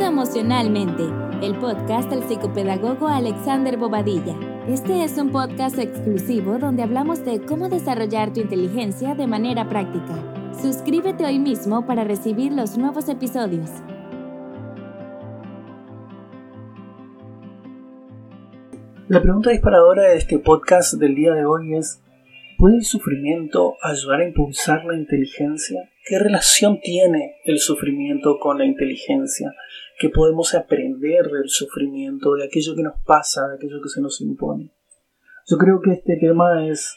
Emocionalmente, el podcast del psicopedagogo Alexander Bobadilla. Este es un podcast exclusivo donde hablamos de cómo desarrollar tu inteligencia de manera práctica. Suscríbete hoy mismo para recibir los nuevos episodios. La pregunta disparadora de este podcast del día de hoy es, ¿puede el sufrimiento ayudar a impulsar la inteligencia? ¿Qué relación tiene el sufrimiento con la inteligencia? ¿Qué podemos aprender del sufrimiento, de aquello que nos pasa, de aquello que se nos impone? Yo creo que este tema es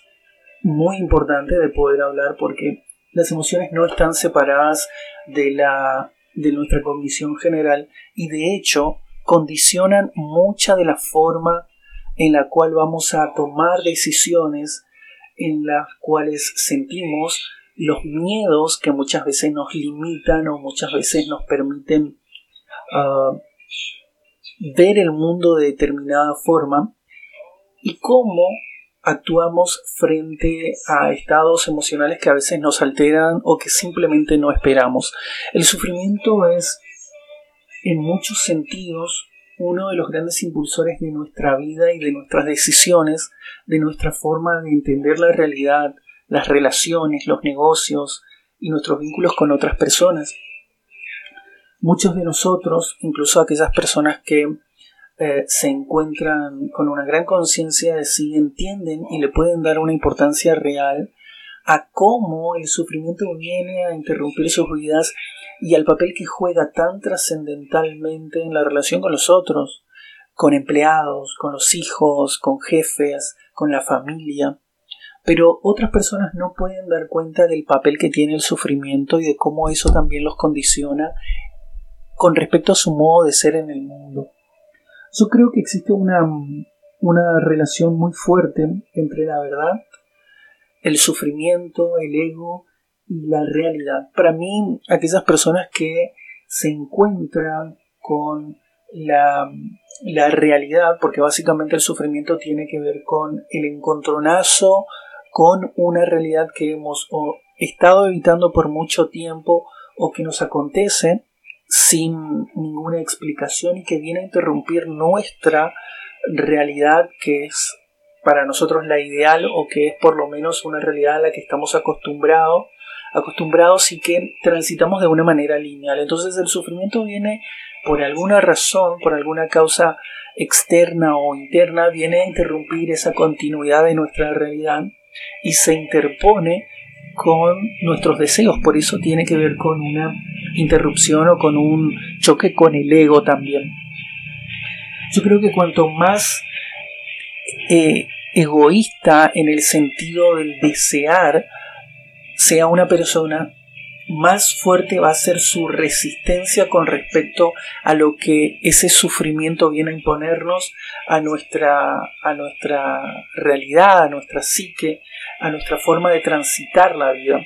muy importante de poder hablar porque las emociones no están separadas de, la, de nuestra cognición general y de hecho condicionan mucha de la forma en la cual vamos a tomar decisiones, en las cuales sentimos los miedos que muchas veces nos limitan o muchas veces nos permiten ver el mundo de determinada forma y cómo actuamos frente a estados emocionales que a veces nos alteran o que simplemente no esperamos. El sufrimiento es en muchos sentidos uno de los grandes impulsores de nuestra vida y de nuestras decisiones, de nuestra forma de entender la realidad, las relaciones, los negocios y nuestros vínculos con otras personas. Muchos de nosotros, incluso aquellas personas que eh, se encuentran con una gran conciencia de sí, entienden y le pueden dar una importancia real a cómo el sufrimiento viene a interrumpir sus vidas y al papel que juega tan trascendentalmente en la relación con los otros, con empleados, con los hijos, con jefes, con la familia. Pero otras personas no pueden dar cuenta del papel que tiene el sufrimiento y de cómo eso también los condiciona con respecto a su modo de ser en el mundo. Yo creo que existe una, una relación muy fuerte entre la verdad, el sufrimiento, el ego y la realidad. Para mí, aquellas personas que se encuentran con la, la realidad, porque básicamente el sufrimiento tiene que ver con el encontronazo con una realidad que hemos estado evitando por mucho tiempo o que nos acontece sin ninguna explicación y que viene a interrumpir nuestra realidad que es para nosotros la ideal o que es por lo menos una realidad a la que estamos acostumbrados acostumbrados y que transitamos de una manera lineal. Entonces el sufrimiento viene por alguna razón, por alguna causa externa o interna, viene a interrumpir esa continuidad de nuestra realidad y se interpone con nuestros deseos. Por eso tiene que ver con una interrupción o con un choque con el ego también. Yo creo que cuanto más eh, egoísta en el sentido del desear, sea una persona, más fuerte va a ser su resistencia con respecto a lo que ese sufrimiento viene a imponernos a nuestra, a nuestra realidad, a nuestra psique, a nuestra forma de transitar la vida.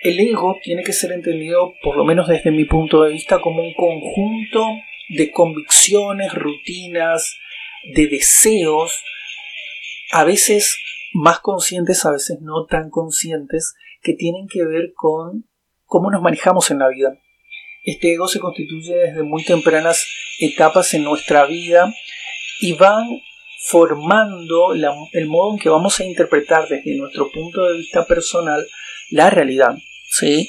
El ego tiene que ser entendido, por lo menos desde mi punto de vista, como un conjunto de convicciones, rutinas, de deseos, a veces más conscientes, a veces no tan conscientes, que tienen que ver con cómo nos manejamos en la vida. Este ego se constituye desde muy tempranas etapas en nuestra vida y van formando el modo en que vamos a interpretar desde nuestro punto de vista personal la realidad. ¿sí?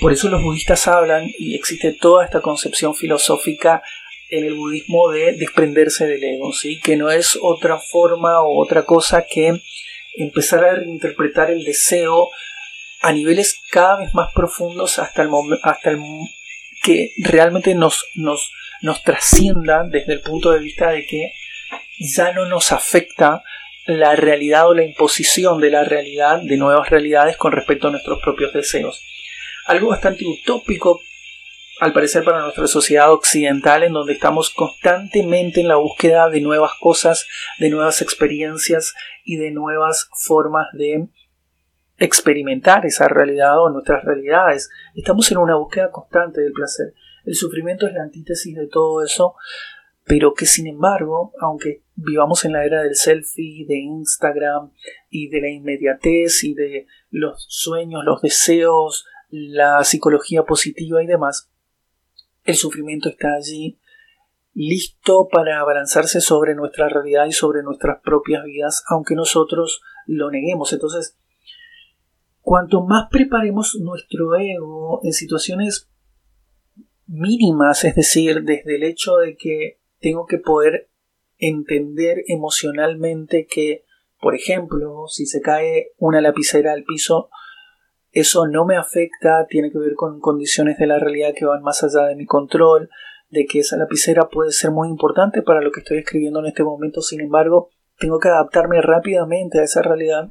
Por eso los budistas hablan y existe toda esta concepción filosófica en el budismo de desprenderse del ego, ¿sí? que no es otra forma o otra cosa que empezar a reinterpretar el deseo a niveles cada vez más profundos hasta el hasta el que realmente nos, nos, nos trascienda desde el punto de vista de que ya no nos afecta la realidad o la imposición de la realidad, de nuevas realidades con respecto a nuestros propios deseos. Algo bastante utópico al parecer para nuestra sociedad occidental en donde estamos constantemente en la búsqueda de nuevas cosas, de nuevas experiencias y de nuevas formas de experimentar esa realidad o nuestras realidades. Estamos en una búsqueda constante del placer. El sufrimiento es la antítesis de todo eso, pero que sin embargo, aunque vivamos en la era del selfie, de Instagram y de la inmediatez y de los sueños, los deseos, la psicología positiva y demás, el sufrimiento está allí, listo para abalanzarse sobre nuestra realidad y sobre nuestras propias vidas, aunque nosotros lo neguemos. Entonces, cuanto más preparemos nuestro ego en situaciones mínimas, es decir, desde el hecho de que tengo que poder entender emocionalmente que, por ejemplo, si se cae una lapicera al piso, eso no me afecta, tiene que ver con condiciones de la realidad que van más allá de mi control, de que esa lapicera puede ser muy importante para lo que estoy escribiendo en este momento, sin embargo, tengo que adaptarme rápidamente a esa realidad.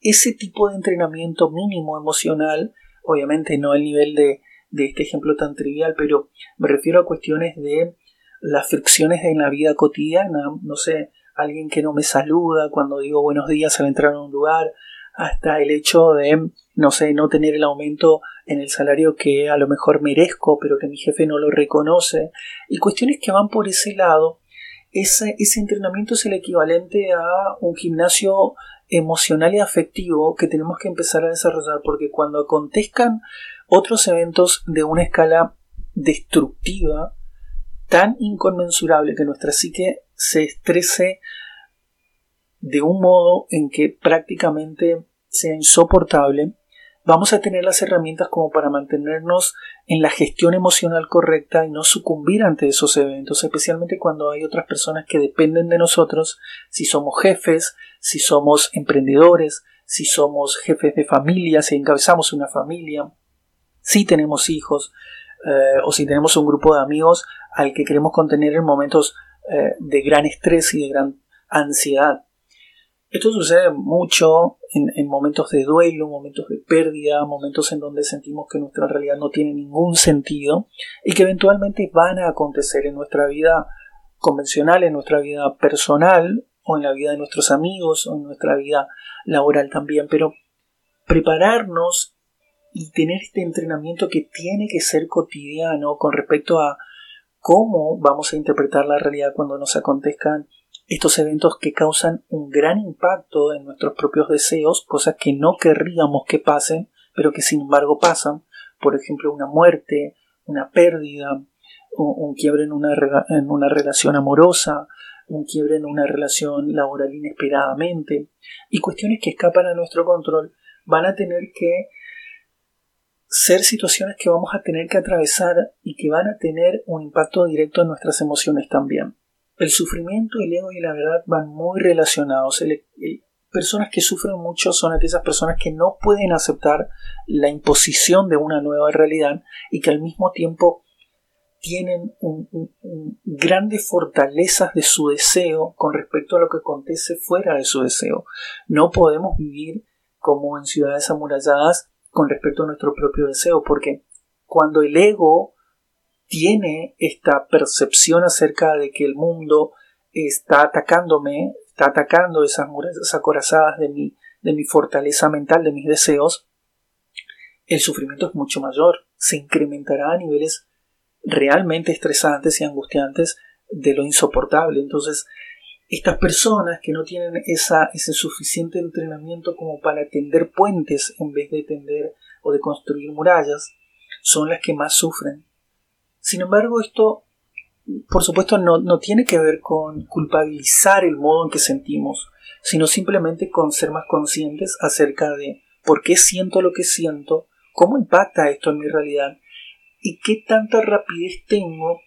Ese tipo de entrenamiento mínimo emocional, obviamente no el nivel de, de este ejemplo tan trivial, pero me refiero a cuestiones de las fricciones en la vida cotidiana, no sé, alguien que no me saluda cuando digo buenos días al entrar a un lugar, hasta el hecho de, no sé, no tener el aumento en el salario que a lo mejor merezco, pero que mi jefe no lo reconoce, y cuestiones que van por ese lado, ese, ese entrenamiento es el equivalente a un gimnasio emocional y afectivo que tenemos que empezar a desarrollar, porque cuando acontezcan otros eventos de una escala destructiva, tan inconmensurable que nuestra psique se estrese de un modo en que prácticamente sea insoportable, vamos a tener las herramientas como para mantenernos en la gestión emocional correcta y no sucumbir ante esos eventos, especialmente cuando hay otras personas que dependen de nosotros, si somos jefes, si somos emprendedores, si somos jefes de familia, si encabezamos una familia, si tenemos hijos eh, o si tenemos un grupo de amigos al que queremos contener en momentos eh, de gran estrés y de gran ansiedad. Esto sucede mucho en, momentos de duelo, momentos de pérdida, momentos en donde sentimos que nuestra realidad no tiene ningún sentido y que eventualmente van a acontecer en nuestra vida convencional, en nuestra vida personal o en la vida de nuestros amigos o en nuestra vida laboral también. Pero prepararnos y tener este entrenamiento que tiene que ser cotidiano con respecto a cómo vamos a interpretar la realidad cuando nos acontezcan estos eventos que causan un gran impacto en nuestros propios deseos, cosas que no querríamos que pasen, pero que sin embargo pasan, por ejemplo una muerte, una pérdida, un, quiebre en una, relación amorosa, un quiebre en una relación laboral inesperadamente, y cuestiones que escapan a nuestro control van a tener que ser situaciones que vamos a tener que atravesar y que van a tener un impacto directo en nuestras emociones también. El sufrimiento, el ego y la verdad van muy relacionados. personas que sufren mucho son aquellas personas que no pueden aceptar la imposición de una nueva realidad y que al mismo tiempo tienen grandes fortalezas de su deseo con respecto a lo que acontece fuera de su deseo. No podemos vivir como en ciudades amuralladas con respecto a nuestro propio deseo, porque cuando el ego tiene esta percepción acerca de que el mundo está atacándome, está atacando esas murallas acorazadas de mi, de mi fortaleza mental, de mis deseos, el sufrimiento es mucho mayor, se incrementará a niveles realmente estresantes y angustiantes de lo insoportable. Entonces, estas personas que no tienen esa, ese suficiente entrenamiento como para tender puentes en vez de tender o de construir murallas, son las que más sufren. Sin embargo, esto, por supuesto, no, tiene que ver con culpabilizar el modo en que sentimos, sino simplemente con ser más conscientes acerca de por qué siento lo que siento, cómo impacta esto en mi realidad y qué tanta rapidez tengo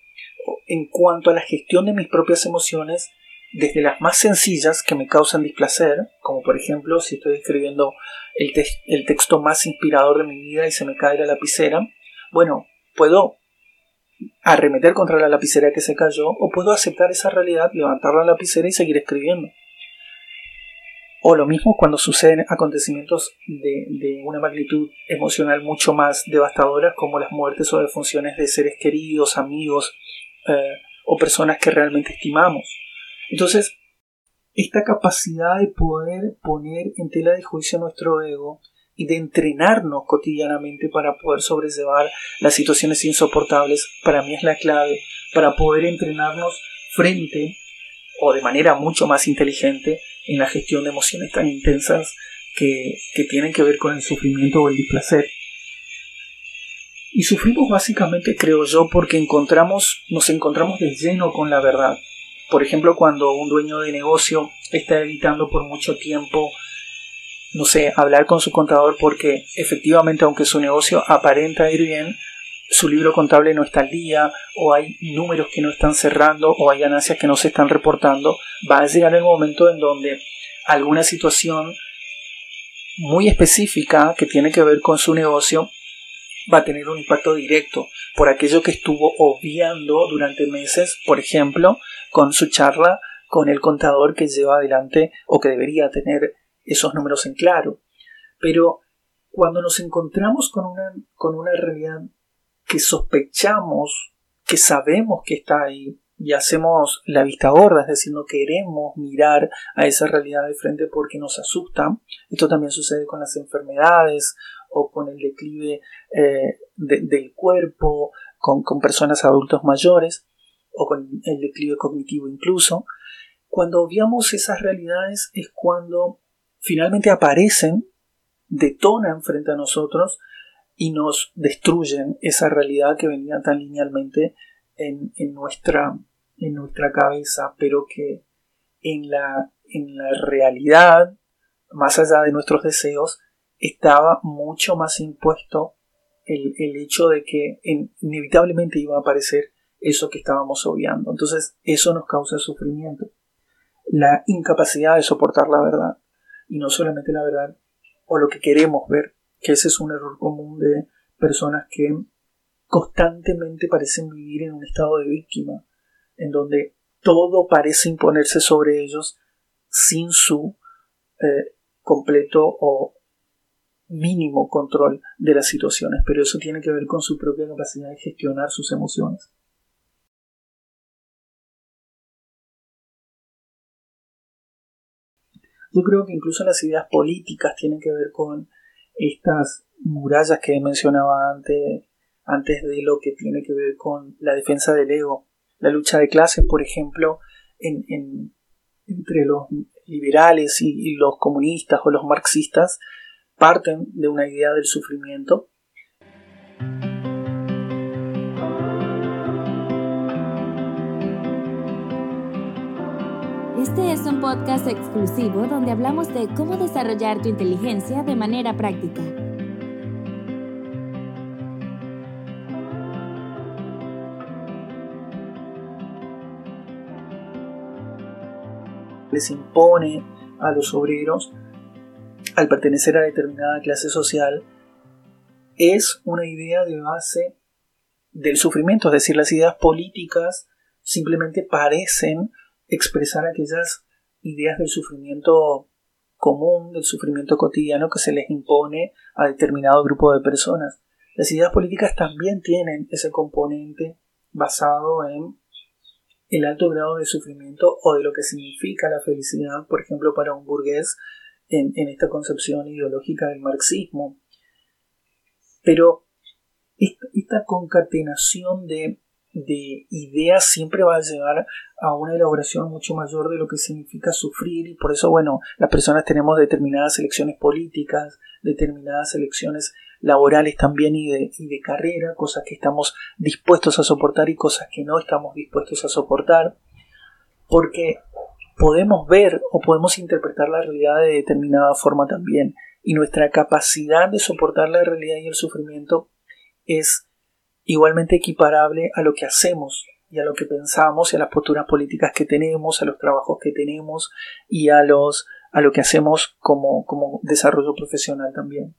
en cuanto a la gestión de mis propias emociones, desde las más sencillas que me causan displacer, como por ejemplo si estoy escribiendo el, el texto más inspirador de mi vida y se me cae la lapicera, bueno, puedo arremeter contra la lapicera que se cayó o puedo aceptar esa realidad, levantar la lapicera y seguir escribiendo. O lo mismo cuando suceden acontecimientos de, una magnitud emocional mucho más devastadora como las muertes o defunciones de seres queridos, amigos eh, o personas que realmente estimamos. Entonces, esta capacidad de poder poner en tela de juicio nuestro ego y de entrenarnos cotidianamente para poder sobrellevar las situaciones insoportables, para mí es la clave para poder entrenarnos frente o de manera mucho más inteligente en la gestión de emociones tan intensas que, que tienen que ver con el sufrimiento o el displacer. Y sufrimos básicamente, creo yo, porque encontramos, nos encontramos de lleno con la verdad. Por ejemplo, cuando un dueño de negocio está evitando por mucho tiempo, no sé, hablar con su contador porque efectivamente, aunque su negocio aparenta ir bien, su libro contable no está al día, o hay números que no están cerrando, o hay ganancias que no se están reportando, va a llegar el momento en donde alguna situación muy específica que tiene que ver con su negocio va a tener un impacto directo por aquello que estuvo obviando durante meses, por ejemplo, con su charla con el contador que lleva adelante o que debería tener esos números en claro. Pero cuando nos encontramos con una, con una realidad que sospechamos, que sabemos que está ahí, y hacemos la vista gorda, es decir, no queremos mirar a esa realidad de frente porque nos asusta. Esto también sucede con las enfermedades o con el declive eh, del cuerpo, con, personas adultos mayores o con el declive cognitivo incluso. Cuando obviamos esas realidades es cuando finalmente aparecen, detonan frente a nosotros y nos destruyen esa realidad que venía tan linealmente en, nuestra, en nuestra cabeza, pero que en la, en la realidad, más allá de nuestros deseos, estaba mucho más impuesto el, hecho de que inevitablemente iba a aparecer eso que estábamos obviando. Entonces eso nos causa sufrimiento. La incapacidad de soportar la verdad. Y no solamente la verdad o lo que queremos ver, que ese es un error común de personas que constantemente parecen vivir en un estado de víctima, en donde todo parece imponerse sobre ellos sin su eh, completo o mínimo control de las situaciones, pero eso tiene que ver con su propia capacidad de gestionar sus emociones. Yo creo que incluso las ideas políticas tienen que ver con estas murallas que mencionaba antes, antes de lo que tiene que ver con la defensa del ego. La lucha de clases, por ejemplo, en, entre los liberales y, los comunistas o los marxistas, parten de una idea del sufrimiento Este es un podcast exclusivo donde hablamos de cómo desarrollar tu inteligencia de manera práctica. les impone a los obreros al pertenecer a determinada clase social es una idea de base del sufrimiento, es decir, las ideas políticas simplemente parecen expresar aquellas ideas del sufrimiento común, del sufrimiento cotidiano que se les impone a determinado grupo de personas. Las ideas políticas también tienen ese componente basado en el alto grado de sufrimiento o de lo que significa la felicidad, por ejemplo, para un burgués en, esta concepción ideológica del marxismo. Pero esta, concatenación de, de, ideas siempre va a llevar a una elaboración mucho mayor de lo que significa sufrir y por eso, bueno, las personas tenemos determinadas elecciones políticas, determinadas elecciones laborales también y de carrera, cosas que estamos dispuestos a soportar y cosas que no estamos dispuestos a soportar, porque podemos ver o podemos interpretar la realidad de determinada forma también, y nuestra capacidad de soportar la realidad y el sufrimiento es igualmente equiparable a lo que hacemos y a lo que pensamos y a las posturas políticas que tenemos, a los trabajos que tenemos y a los a lo que hacemos como, como desarrollo profesional también.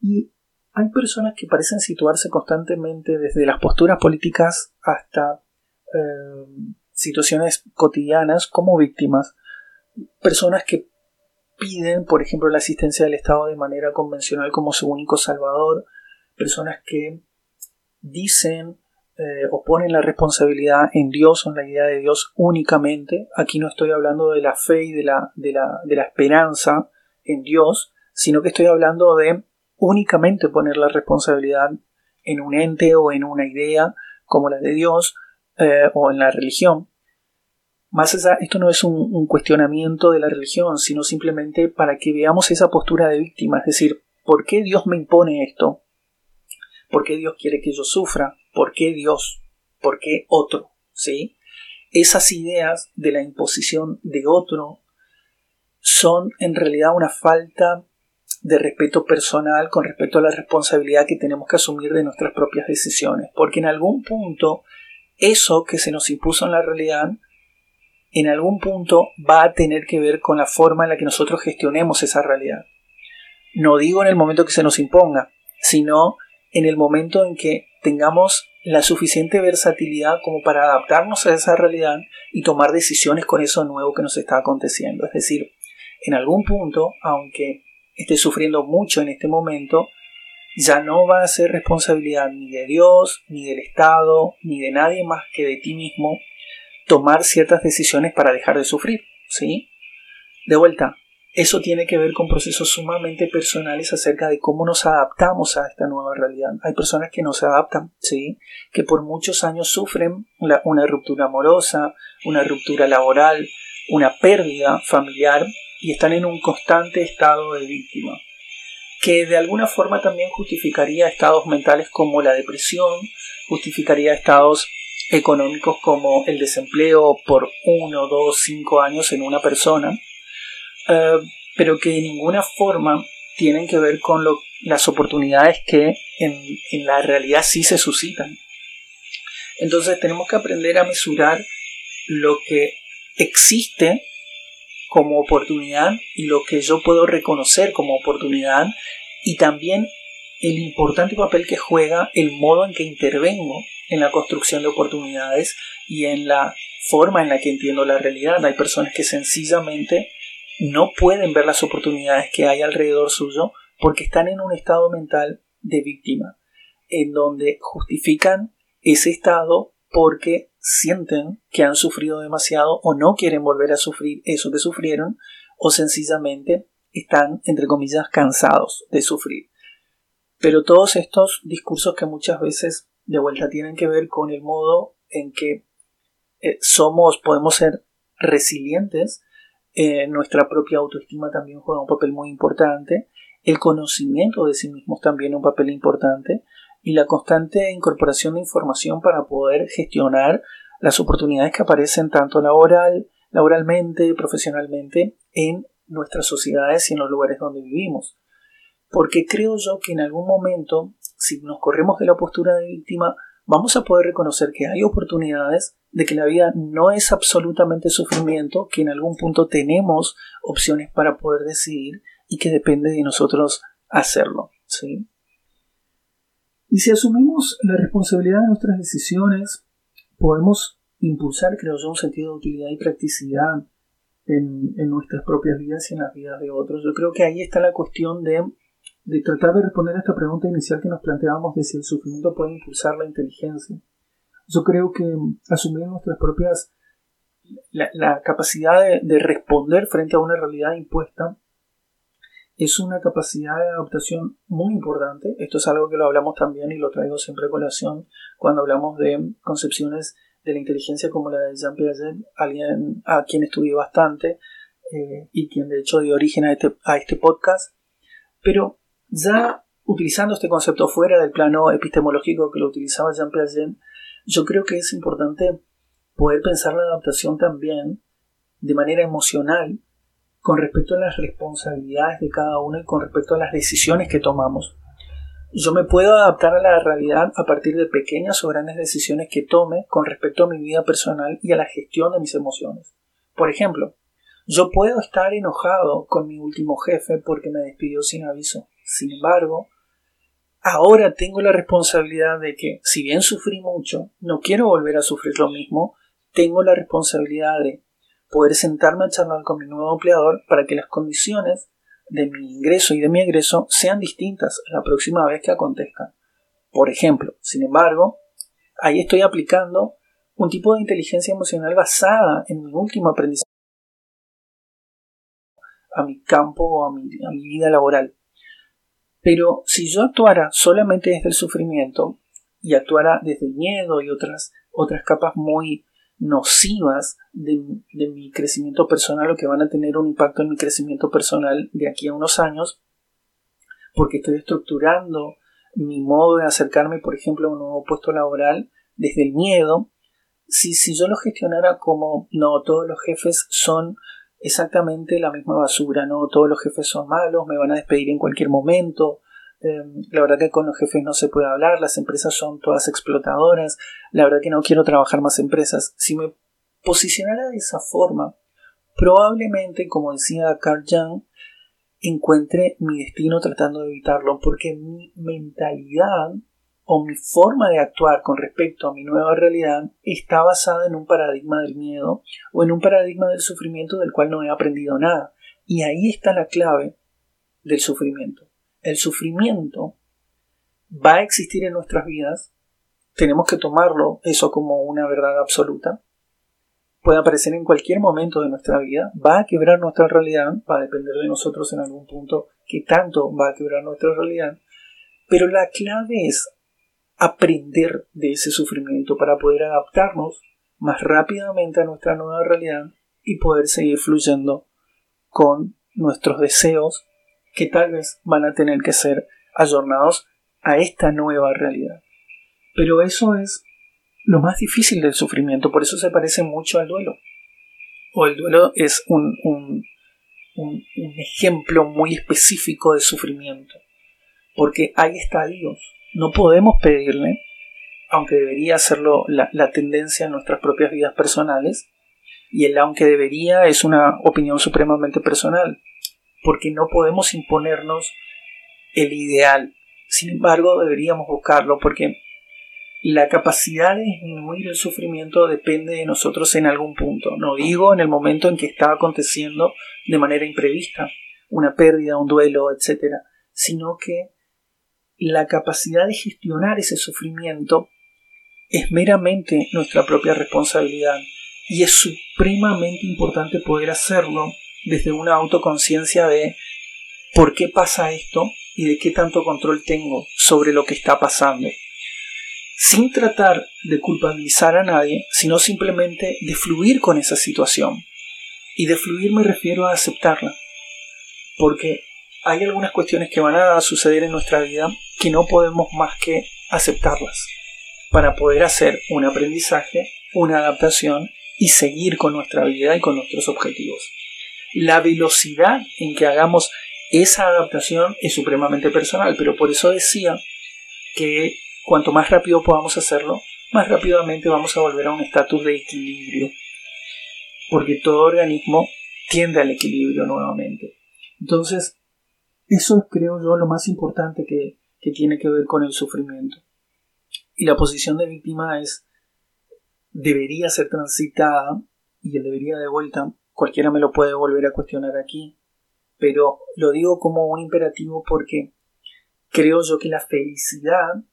Y hay personas que parecen situarse constantemente desde las posturas políticas hasta eh, situaciones cotidianas como víctimas. Personas que piden, por ejemplo, la asistencia del Estado de manera convencional como su único salvador. Personas que dicen eh, o ponen la responsabilidad en Dios o en la idea de Dios únicamente. Aquí no estoy hablando de la fe y de la, de la, de la esperanza en Dios, sino que estoy hablando de únicamente poner la responsabilidad en un ente o en una idea como la de Dios eh, o en la religión. Más allá, esto no es un, cuestionamiento de la religión, sino simplemente para que veamos esa postura de víctima, es decir, ¿por qué Dios me impone esto? ¿Por qué Dios quiere que yo sufra? ¿Por qué Dios? ¿Por qué otro? ¿Sí? Esas ideas de la imposición de otro son en realidad una falta de respeto personal con respecto a la responsabilidad que tenemos que asumir de nuestras propias decisiones, porque en algún punto eso que se nos impuso en la realidad, en algún punto va a tener que ver con la forma en la que nosotros gestionemos esa realidad. No digo en el momento que se nos imponga, sino en el momento en que tengamos la suficiente versatilidad como para adaptarnos a esa realidad y tomar decisiones con eso nuevo que nos está aconteciendo. Es decir, en algún punto, aunque esté sufriendo mucho en este momento, ya no va a ser responsabilidad ni de Dios, ni del Estado, ni de nadie más que de ti mismo tomar ciertas decisiones para dejar de sufrir, ¿sí? De vuelta, eso tiene que ver con procesos sumamente personales acerca de cómo nos adaptamos a esta nueva realidad. Hay personas que no se adaptan, ¿sí? Que por muchos años sufren una ruptura amorosa, una ruptura laboral, una pérdida familiar y están en un constante estado de víctima, que de alguna forma también justificaría estados mentales como la depresión, justificaría estados económicos como el desempleo por uno, dos, cinco años en una persona, eh, pero que de ninguna forma tienen que ver con las oportunidades que en, en la realidad sí se suscitan. Entonces tenemos que aprender a mesurar lo que existe como oportunidad y lo que yo puedo reconocer como oportunidad y también el importante papel que juega el modo en que intervengo en la construcción de oportunidades y en la forma en la que entiendo la realidad. Hay personas que sencillamente no pueden ver las oportunidades que hay alrededor suyo porque están en un estado mental de víctima, en donde justifican ese estado porque sienten que han sufrido demasiado o no quieren volver a sufrir eso que sufrieron o sencillamente están, entre comillas, cansados de sufrir. Pero todos estos discursos que muchas veces de vuelta tienen que ver con el modo en que eh, somos, podemos ser resilientes, eh, nuestra propia autoestima también juega un papel muy importante, el conocimiento de sí mismos también un papel importante, y la constante incorporación de información para poder gestionar las oportunidades que aparecen tanto laboral, laboralmente, profesionalmente en nuestras sociedades y en los lugares donde vivimos. Porque creo yo que en algún momento, si nos corremos de la postura de víctima, vamos a poder reconocer que hay oportunidades, de que la vida no es absolutamente sufrimiento, que en algún punto tenemos opciones para poder decidir y que depende de nosotros hacerlo. ¿sí? Y si asumimos la responsabilidad de nuestras decisiones, podemos impulsar, creo yo, un sentido de utilidad y practicidad en, nuestras propias vidas y en las vidas de otros. Yo creo que ahí está la cuestión de, de tratar de responder a esta pregunta inicial que nos planteábamos de si el sufrimiento puede impulsar la inteligencia. Yo creo que asumir nuestras propias la, capacidad de, responder frente a una realidad impuesta es una capacidad de adaptación muy importante. Esto es algo que lo hablamos también y lo traigo siempre a colación cuando hablamos de concepciones de la inteligencia como la de Jean Piaget, alguien a quien estudié bastante eh, y quien de hecho dio origen a este, a este podcast. Pero ya utilizando este concepto fuera del plano epistemológico que lo utilizaba Jean Piaget, yo creo que es importante poder pensar la adaptación también de manera emocional con respecto a las responsabilidades de cada uno y con respecto a las decisiones que tomamos. Yo me puedo adaptar a la realidad a partir de pequeñas o grandes decisiones que tome con respecto a mi vida personal y a la gestión de mis emociones. Por ejemplo, yo puedo estar enojado con mi último jefe porque me despidió sin aviso. Sin embargo, ahora tengo la responsabilidad de que, si bien sufrí mucho, no quiero volver a sufrir lo mismo, tengo la responsabilidad de poder sentarme a charlar con mi nuevo empleador para que las condiciones de mi ingreso y de mi egreso sean distintas la próxima vez que acontezcan. Por ejemplo, sin embargo, ahí estoy aplicando un tipo de inteligencia emocional basada en mi último aprendizaje a mi campo o a mi, a mi vida laboral. Pero si yo actuara solamente desde el sufrimiento y actuara desde el miedo y otras, otras capas muy nocivas de, mi crecimiento personal o que van a tener un impacto en mi crecimiento personal de aquí a unos años, porque estoy estructurando mi modo de acercarme, por ejemplo, a un nuevo puesto laboral desde el miedo, si, si yo lo gestionara como no, todos los jefes son exactamente la misma basura, no todos los jefes son malos, me van a despedir en cualquier momento, em, la verdad que con los jefes no se puede hablar, las empresas son todas explotadoras, la verdad que no quiero trabajar más empresas. Si me posicionara de esa forma, probablemente, como decía Carl Jung, encuentre mi destino tratando de evitarlo, porque mi mentalidad o mi forma de actuar con respecto a mi nueva realidad está basada en un paradigma del miedo o en un paradigma del sufrimiento del cual no he aprendido nada. Y ahí está la clave del sufrimiento. El sufrimiento va a existir en nuestras vidas, tenemos que tomarlo eso como una verdad absoluta, puede aparecer en cualquier momento de nuestra vida, va a quebrar nuestra realidad, va a depender de nosotros en algún punto que tanto va a quebrar nuestra realidad, pero la clave es aprender de ese sufrimiento para poder adaptarnos más rápidamente a nuestra nueva realidad y poder seguir fluyendo con nuestros deseos que tal vez van a tener que ser ayornados a esta nueva realidad. Pero eso es lo más difícil del sufrimiento, por eso se parece mucho al duelo. O el duelo es un, ejemplo muy específico de sufrimiento, porque hay estadios no podemos pedirle, aunque debería hacerlo la, tendencia en nuestras propias vidas personales, y el aunque debería es una opinión supremamente personal, porque no podemos imponernos el ideal. Sin embargo, deberíamos buscarlo porque la capacidad de disminuir el sufrimiento depende de nosotros en algún punto. No digo en el momento en que está aconteciendo de manera imprevista, una pérdida, un duelo, etc., sino que la capacidad de gestionar ese sufrimiento es meramente nuestra propia responsabilidad y es supremamente importante poder hacerlo desde una autoconciencia de por qué pasa esto y de qué tanto control tengo sobre lo que está pasando. Sin tratar de culpabilizar a nadie, sino simplemente de fluir con esa situación. Y de fluir me refiero a aceptarla. Porque hay algunas cuestiones que van a suceder en nuestra vida que no podemos más que aceptarlas para poder hacer un aprendizaje, una adaptación y seguir con nuestra vida y con nuestros objetivos. La velocidad en que hagamos esa adaptación es supremamente personal, pero por eso decía que cuanto más rápido podamos hacerlo, más rápidamente vamos a volver a un estatus de equilibrio, porque todo organismo tiende al equilibrio nuevamente. Entonces, eso es, creo yo, lo más importante que, que tiene que ver con el sufrimiento. Y la posición de víctima es, debería ser transitada, y debería de vuelta, cualquiera me lo puede volver a cuestionar aquí, pero lo digo como un imperativo porque creo yo que la felicidad,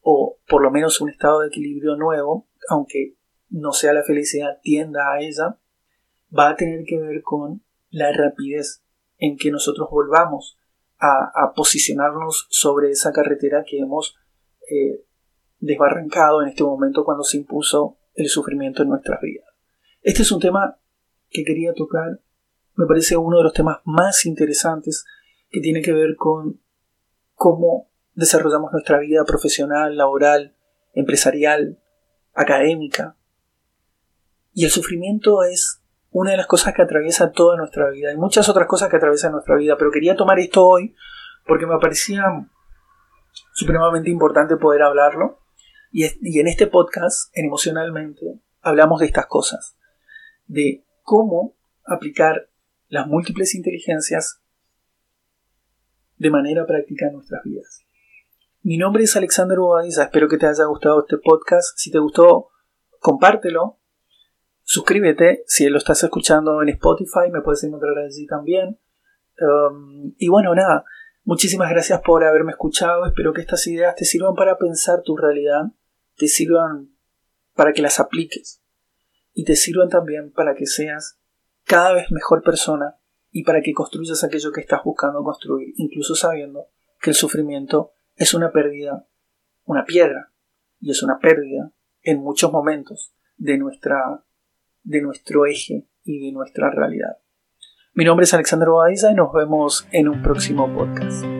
o por lo menos un estado de equilibrio nuevo, aunque no sea la felicidad, tienda a ella, va a tener que ver con la rapidez en que nosotros volvamos a, posicionarnos sobre esa carretera que hemos eh, desbarrancado en este momento cuando se impuso el sufrimiento en nuestras vidas. Este es un tema que quería tocar, me parece uno de los temas más interesantes que tiene que ver con cómo desarrollamos nuestra vida profesional, laboral, empresarial, académica. Y el sufrimiento es una de las cosas que atraviesa toda nuestra vida. Hay muchas otras cosas que atraviesan nuestra vida, pero quería tomar esto hoy porque me parecía supremamente importante poder hablarlo. Y, en este podcast, en Emocionalmente, hablamos de estas cosas. De cómo aplicar las múltiples inteligencias de manera práctica en nuestras vidas. Mi nombre es Alexander Bobadiza, espero que te haya gustado este podcast. Si te gustó, compártelo, Suscríbete si lo estás escuchando en Spotify, me puedes encontrar allí también. Um, y bueno, nada, muchísimas gracias por haberme escuchado. Espero que estas ideas te sirvan para pensar tu realidad, te sirvan para que las apliques y te sirvan también para que seas cada vez mejor persona y para que construyas aquello que estás buscando construir, incluso sabiendo que el sufrimiento es una pérdida, una piedra, y es una pérdida en muchos momentos de nuestra de nuestro eje y de nuestra realidad. Mi nombre es Alexander Bobadiza y nos vemos en un próximo podcast.